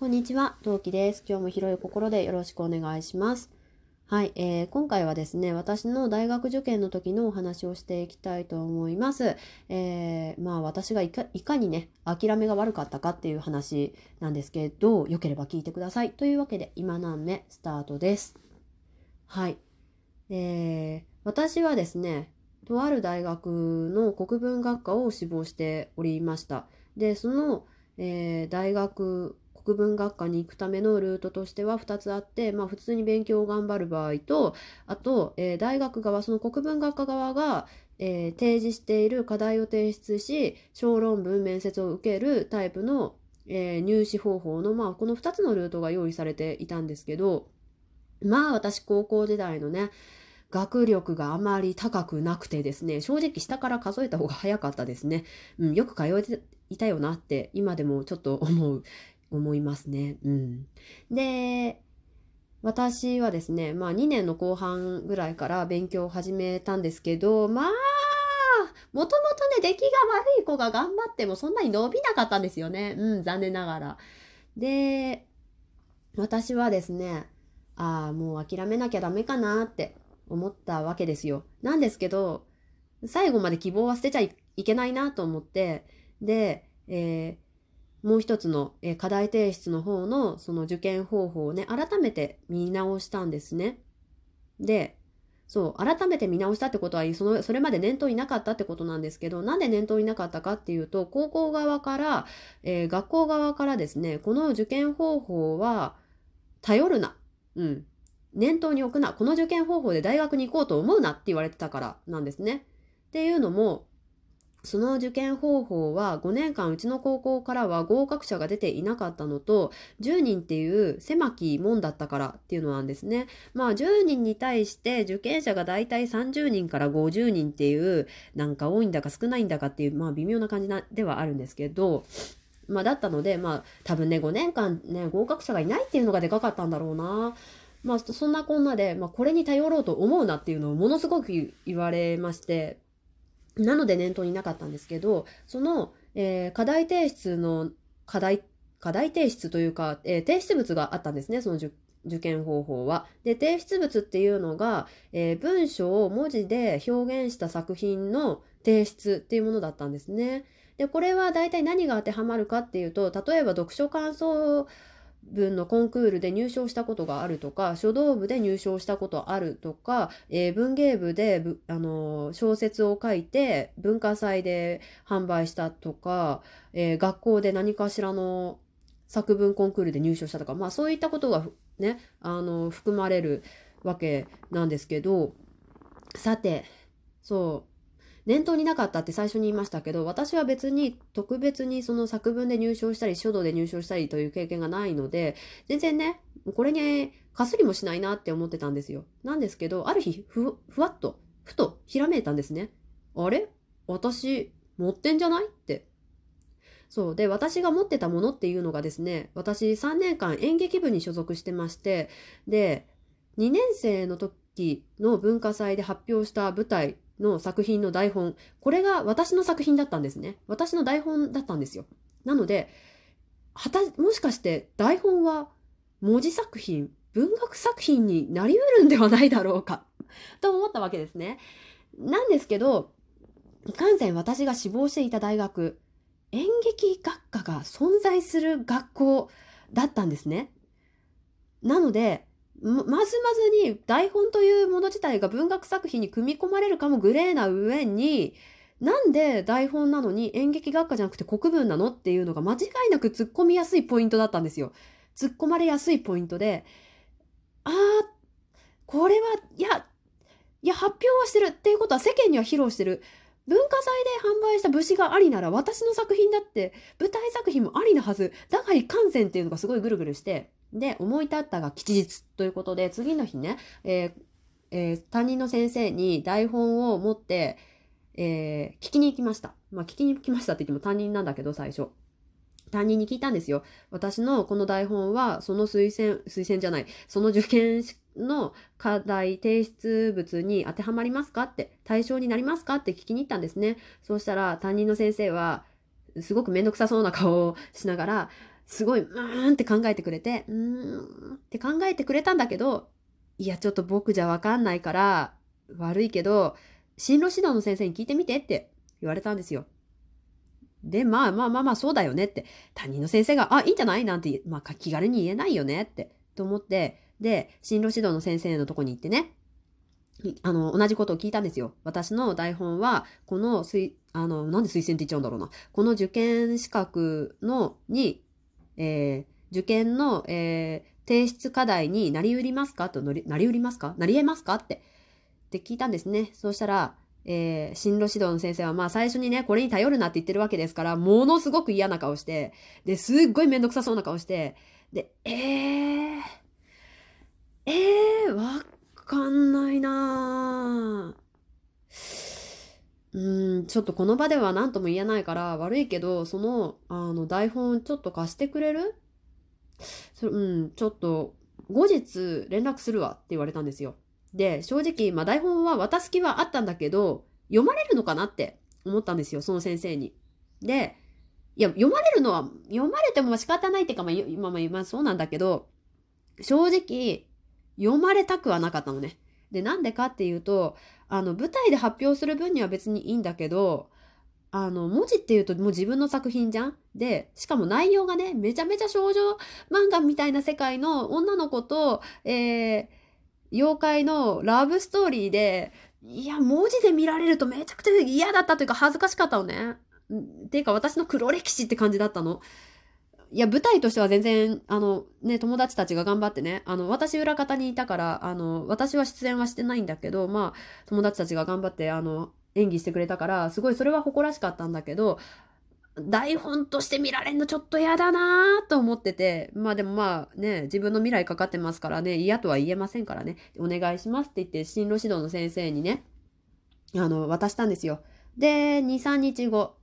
こんにちは、トウキです。今日も広い心でよろしくお願いします。はい、えー今回はですね、私の大学受験の時のお話をしていきたいと思います。えーまあ私がいかいかにね、諦めが悪かったかっていう話なんですけど、よければ聞いてください。というわけで、今何目スタートです。はい。えー私はですね、とある大学の国文学科を志望しておりました。で、その、えー大学国文学科に行くためのルートとしては2つあって、まあ、普通に勉強を頑張る場合とあと、えー大学側その国文学科側が、えー提示している課題を提出し小論文面接を受けるタイプの、えー入試方法の、まあ、この2つのルートが用意されていたんですけどまあ私高校時代のね学力があまり高くなくてですね、正直下から数えた方が早かったですね。うん、よく通えていたよなって今でもちょっと思う、思いますね。うん。で、私はですね、まあ2年の後半ぐらいから勉強を始めたんですけど、まあ、もともとね、出来が悪い子が頑張ってもそんなに伸びなかったんですよね。うん、残念ながら。で、私はですね、ああ、もう諦めなきゃダメかなって思ったわけですよ。なんですけど、最後まで希望は捨てちゃいけないなと思って、で、えーもう一つの、課題提出の方のその受験方法をね、改めて見直したんですね。で、そう、改めて見直したってことは、その、それまで念頭になかったってことなんですけど、なんで念頭になかったかっていうと、高校側から、えー学校側からですね、この受験方法は、頼るな。うん。念頭に置くな。この受験方法で大学に行こうと思うなって言われてたからなんですね。っていうのも、その受験方法は5年間うちの高校からは合格者が出ていなかったのと10人っていう狭き門だったからっていうのなんですね。まあ10人に対して受験者がだいたい30人から50人っていうなんか多いんだか少ないんだかっていうまあ微妙な感じなではあるんですけどまあだったのでまあ多分ね5年間ね合格者がいないっていうのがでかかったんだろうな。まあそんなこんなで、まあ、これに頼ろうと思うなっていうのをものすごく言われましてなので念頭になかったんですけど、その、えー課題提出の課題、課題提出というか、えー提出物があったんですね、その受受験方法は。で、提出物っていうのが、えー文章を文字で表現した作品の提出っていうものだったんですね。で、これは大体何が当てはまるかっていうと、例えば読書感想文のコンクールで入賞したことがあるとか書道部で入賞したことあるとか、えー文芸部で、あの小説を書いて文化祭で販売したとか、えー学校で何かしらの作文コンクールで入賞したとか、まあ、そういったことがね、あの含まれるわけなんですけどさてそう念頭になかったって最初に言いましたけど私は別に特別にその作文で入賞したり書道で入賞したりという経験がないので全然ねこれにかすりもしないなって思ってたんですよ。なんですけどある日ふふわっとふとひらめいたんですね。あれ？私持ってんじゃない？って。そう。で私が持ってたものっていうのがですね私3年間演劇部に所属してましてで2年生の時の文化祭で発表した舞台の作品の台本。これが私の作品だったんですね。私の台本だったんですよ。なのではたもしかして台本は文字作品文学作品になりうるんではないだろうかと思ったわけですね。なんですけどいかんせん私が志望していた大学演劇学科が存在する学校だったんですね。なので、まずまずに台本というもの自体が文学作品に組み込まれるかもグレーな上に、なんで台本なのに演劇学科じゃなくて国文なのっていうのが間違いなく突っ込みやすいポイントだったんですよ。突っ込まれやすいポイントで、あー、これは、いや、いや、発表はしてるっていうことは世間には披露してる。文化祭で販売した武士がありなら私の作品だって舞台作品もありなはずだがいかんせんっていうのがすごいぐるぐるしてで思い立ったが吉日ということで次の日ね、えーえー担任の先生に台本を持って、えー聞きに行きました。まあ聞きに行きましたって言っても担任なんだけど最初。担任に聞いたんですよ。私のこの台本はその推薦推薦じゃないその受験の課題提出物に当てはまりますかって対象になりますかって聞きに行ったんですね。そうしたら担任の先生はすごく面倒くさそうな顔をしながらすごい、うーんって考えてくれて、うーんって考えてくれたんだけど、いや、ちょっと僕じゃわかんないから、悪いけど、進路指導の先生に聞いてみてって言われたんですよ。で、まあまあまあまあそうだよねって。担任の先生が、あ、いいんじゃない？なんて、まあ気軽に言えないよねって。と思って、で、進路指導の先生のとこに行ってね、あの、同じことを聞いたんですよ。私の台本は、この推、あの、なんで推薦って言っちゃうんだろうな。この受験資格の、に、えー、受験の、えー、提出課題になりうりますか？となり、なりうりますか？なり得ますか？って、って聞いたんですね。そうしたら、えー、進路指導の先生は、まあ最初にね、これに頼るなって言ってるわけですから、ものすごく嫌な顔して、で、すっごいめんどくさそうな顔して、で、えー、えー、わかんないなうん、ちょっとこの場では何とも言えないから悪いけど、その、あの、台本ちょっと貸してくれる？そ、うん、ちょっと、後日連絡するわって言われたんですよ。で、正直、まあ台本は渡す気はあったんだけど、読まれるのかなって思ったんですよ、その先生に。で、いや、読まれるのは、読まれても仕方ないっていうか、まあ、今、まあ、まあ、そうなんだけど、正直、読まれたくはなかったのね。で、なんでかっていうと、あの、舞台で発表する分には別にいいんだけど、あの、文字っていうともう自分の作品じゃん？で、しかも内容がね、めちゃめちゃ少女漫画みたいな世界の女の子と、えー、妖怪のラブストーリーで、いや、文字で見られるとめちゃくちゃ嫌だったというか恥ずかしかったのね。っていうか私の黒歴史って感じだったの。いや、舞台としては全然、あの、ね、友達たちが頑張ってね、あの、私裏方にいたから、あの、私は出演はしてないんだけど、まあ、友達たちが頑張って、あの、演技してくれたから、すごいそれは誇らしかったんだけど、台本として見られんのちょっと嫌だなと思ってて、まあでもまあね、自分の未来かかってますからね、嫌とは言えませんからね、お願いしますって言って、進路指導の先生にね、あの、渡したんですよ。で、2、3日後、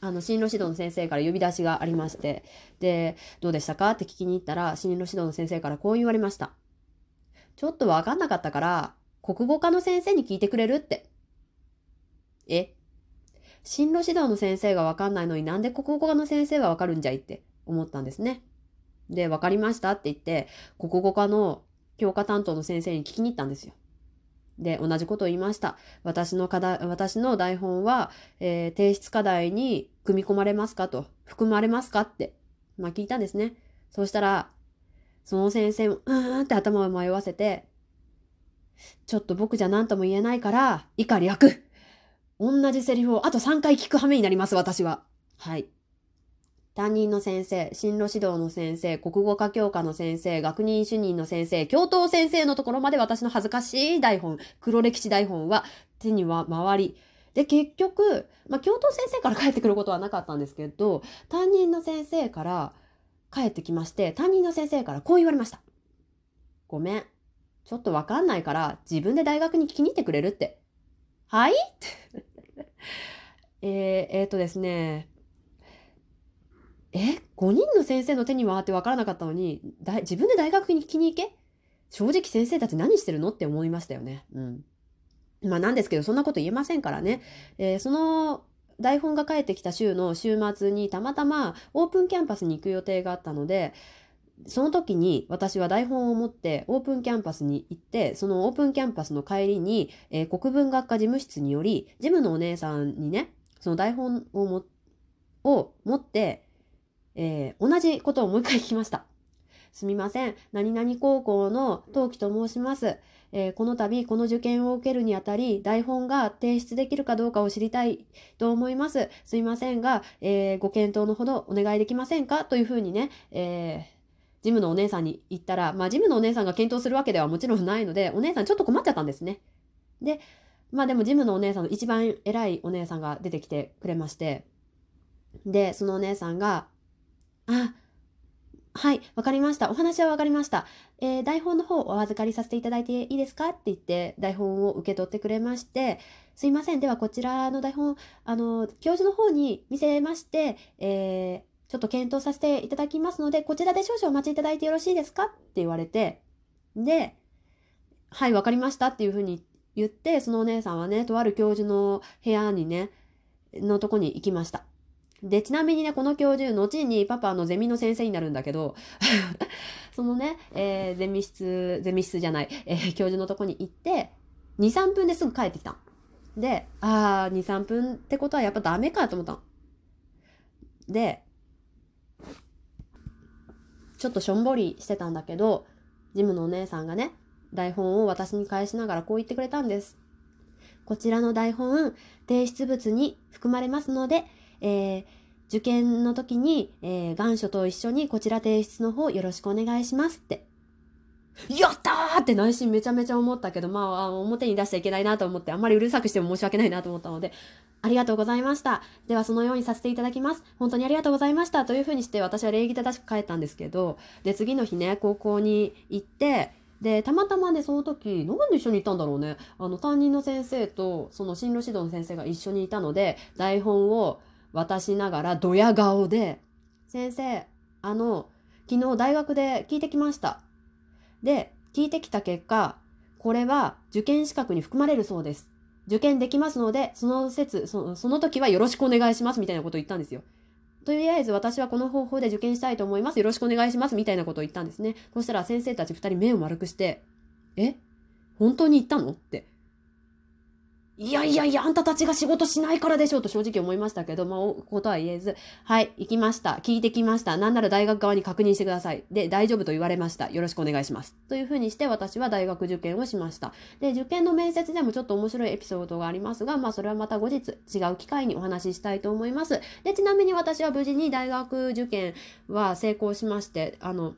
あの、進路指導の先生から呼び出しがありまして、で、どうでしたか？って聞きに行ったら、進路指導の先生からこう言われました。ちょっとわかんなかったから、国語科の先生に聞いてくれるって。え？進路指導の先生がわかんないのになんで国語科の先生はわかるんじゃい？って思ったんですね。で、わかりましたって言って、国語科の教科担当の先生に聞きに行ったんですよ。で、同じことを言いました。私の課題、私の台本は、えー、提出課題に組み込まれますかと、含まれますかって、まあ聞いたんですね。そうしたら、その先生も、うーんって頭を迷わせて、ちょっと僕じゃ何とも言えないから、以下略同じセリフをあと3回聞く羽目になります、私は。はい。担任の先生、進路指導の先生、国語科教科の先生、学年主任の先生、教頭先生のところまで私の恥ずかしい台本、黒歴史台本は手には回り、で、結局、まあ、教頭先生から帰ってくることはなかったんですけど、担任の先生から帰ってきまして、担任の先生からこう言われました。ごめん。ちょっとわかんないから自分で大学に聞きに行ってくれるって。はい？えー、えー、とですね、え ?5 人の先生の手にはって分からなかったのに、自分で大学に聞きに行け？正直先生たち何してるのって思いましたよね。うん。まあなんですけど、そんなこと言えませんからね。えー、その台本が返ってきた週の週末にたまたまオープンキャンパスに行く予定があったので、その時に私は台本を持ってオープンキャンパスに行って、そのオープンキャンパスの帰りに、えー、国文学科事務室により、事務のお姉さんにね、その台本をもを持って、えー、同じことをもう一回聞きました。すみません。何々高校の陶器と申します。えー、この度、この受験を受けるにあたり、台本が提出できるかどうかを知りたいと思います。すみませんが、えー、ご検討のほどお願いできませんか？というふうにね、えー、ジムのお姉さんに言ったら、まあ、ジムのお姉さんが検討するわけではもちろんないので、お姉さんちょっと困っちゃったんですね。で、まあでもジムのお姉さんの一番偉いお姉さんが出てきてくれまして、で、そのお姉さんが、あ、はい、わかりました。お話はわかりました。えー、台本の方お預かりさせていただいていいですか？って言って台本を受け取ってくれまして、すいません。ではこちらの台本、あの、教授の方に見せまして、えー、ちょっと検討させていただきますので、こちらで少々お待ちいただいてよろしいですか？って言われて、で、はい、わかりましたっていうふうに言って、そのお姉さんはね、とある教授の部屋にね、のとこに行きました。で、ちなみにね、この教授、後にパパのゼミの先生になるんだけど、そのね、えー、ゼミ室、ゼミ室じゃない、えー、教授のとこに行って、2、3分ですぐ帰ってきた。で、あー、2、3分ってことはやっぱダメかと思ったで、ちょっとしょんぼりしてたんだけど、ジムのお姉さんがね、台本を私に返しながらこう言ってくれたんです。こちらの台本、提出物に含まれますので、えー、受験の時に、えー、願書と一緒にこちら提出の方よろしくお願いしますって。やったーって内心めちゃめちゃ思ったけど、まあ、表に出しちゃいけないなと思って、あんまりうるさくしても申し訳ないなと思ったので、ありがとうございました。では、そのようにさせていただきます。本当にありがとうございました。というふうにして、私は礼儀正しく帰ったんですけど、で、次の日ね、高校に行って、で、たまたまね、その時、なんで一緒にいたんだろうね。あの、担任の先生と、その進路指導の先生が一緒にいたので、台本を渡しながら、ドヤ顔で、先生、あの、昨日大学で聞いてきました。で、聞いてきた結果、これは受験資格に含まれるそうです。受験できますので、その説、そのその時はよろしくお願いしますみたいなことを言ったんですよ。とりあえず私はこの方法で受験したいと思います。よろしくお願いします。みたいなことを言ったんですね。そしたら先生たち二人目を丸くして、え？本当に言ったの？っていやいやいや、あんたたちが仕事しないからでしょうと正直思いましたけど、まあ、ことは言えず、はい、行きました。聞いてきました。なんなら大学側に確認してください。で、大丈夫と言われました。よろしくお願いします。というふうにして私は大学受験をしました。で、受験の面接でもちょっと面白いエピソードがありますが、まあ、それはまた後日違う機会にお話ししたいと思います。で、ちなみに私は無事に大学受験は成功しまして、あの、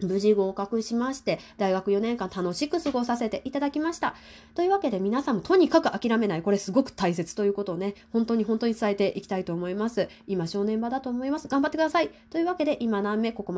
無事合格しまして、大学4年間楽しく過ごさせていただきました。というわけで皆さんもとにかく諦めない。これすごく大切ということをね、本当に本当に伝えていきたいと思います。今正念場だと思います。頑張ってください。というわけで今何目ここまで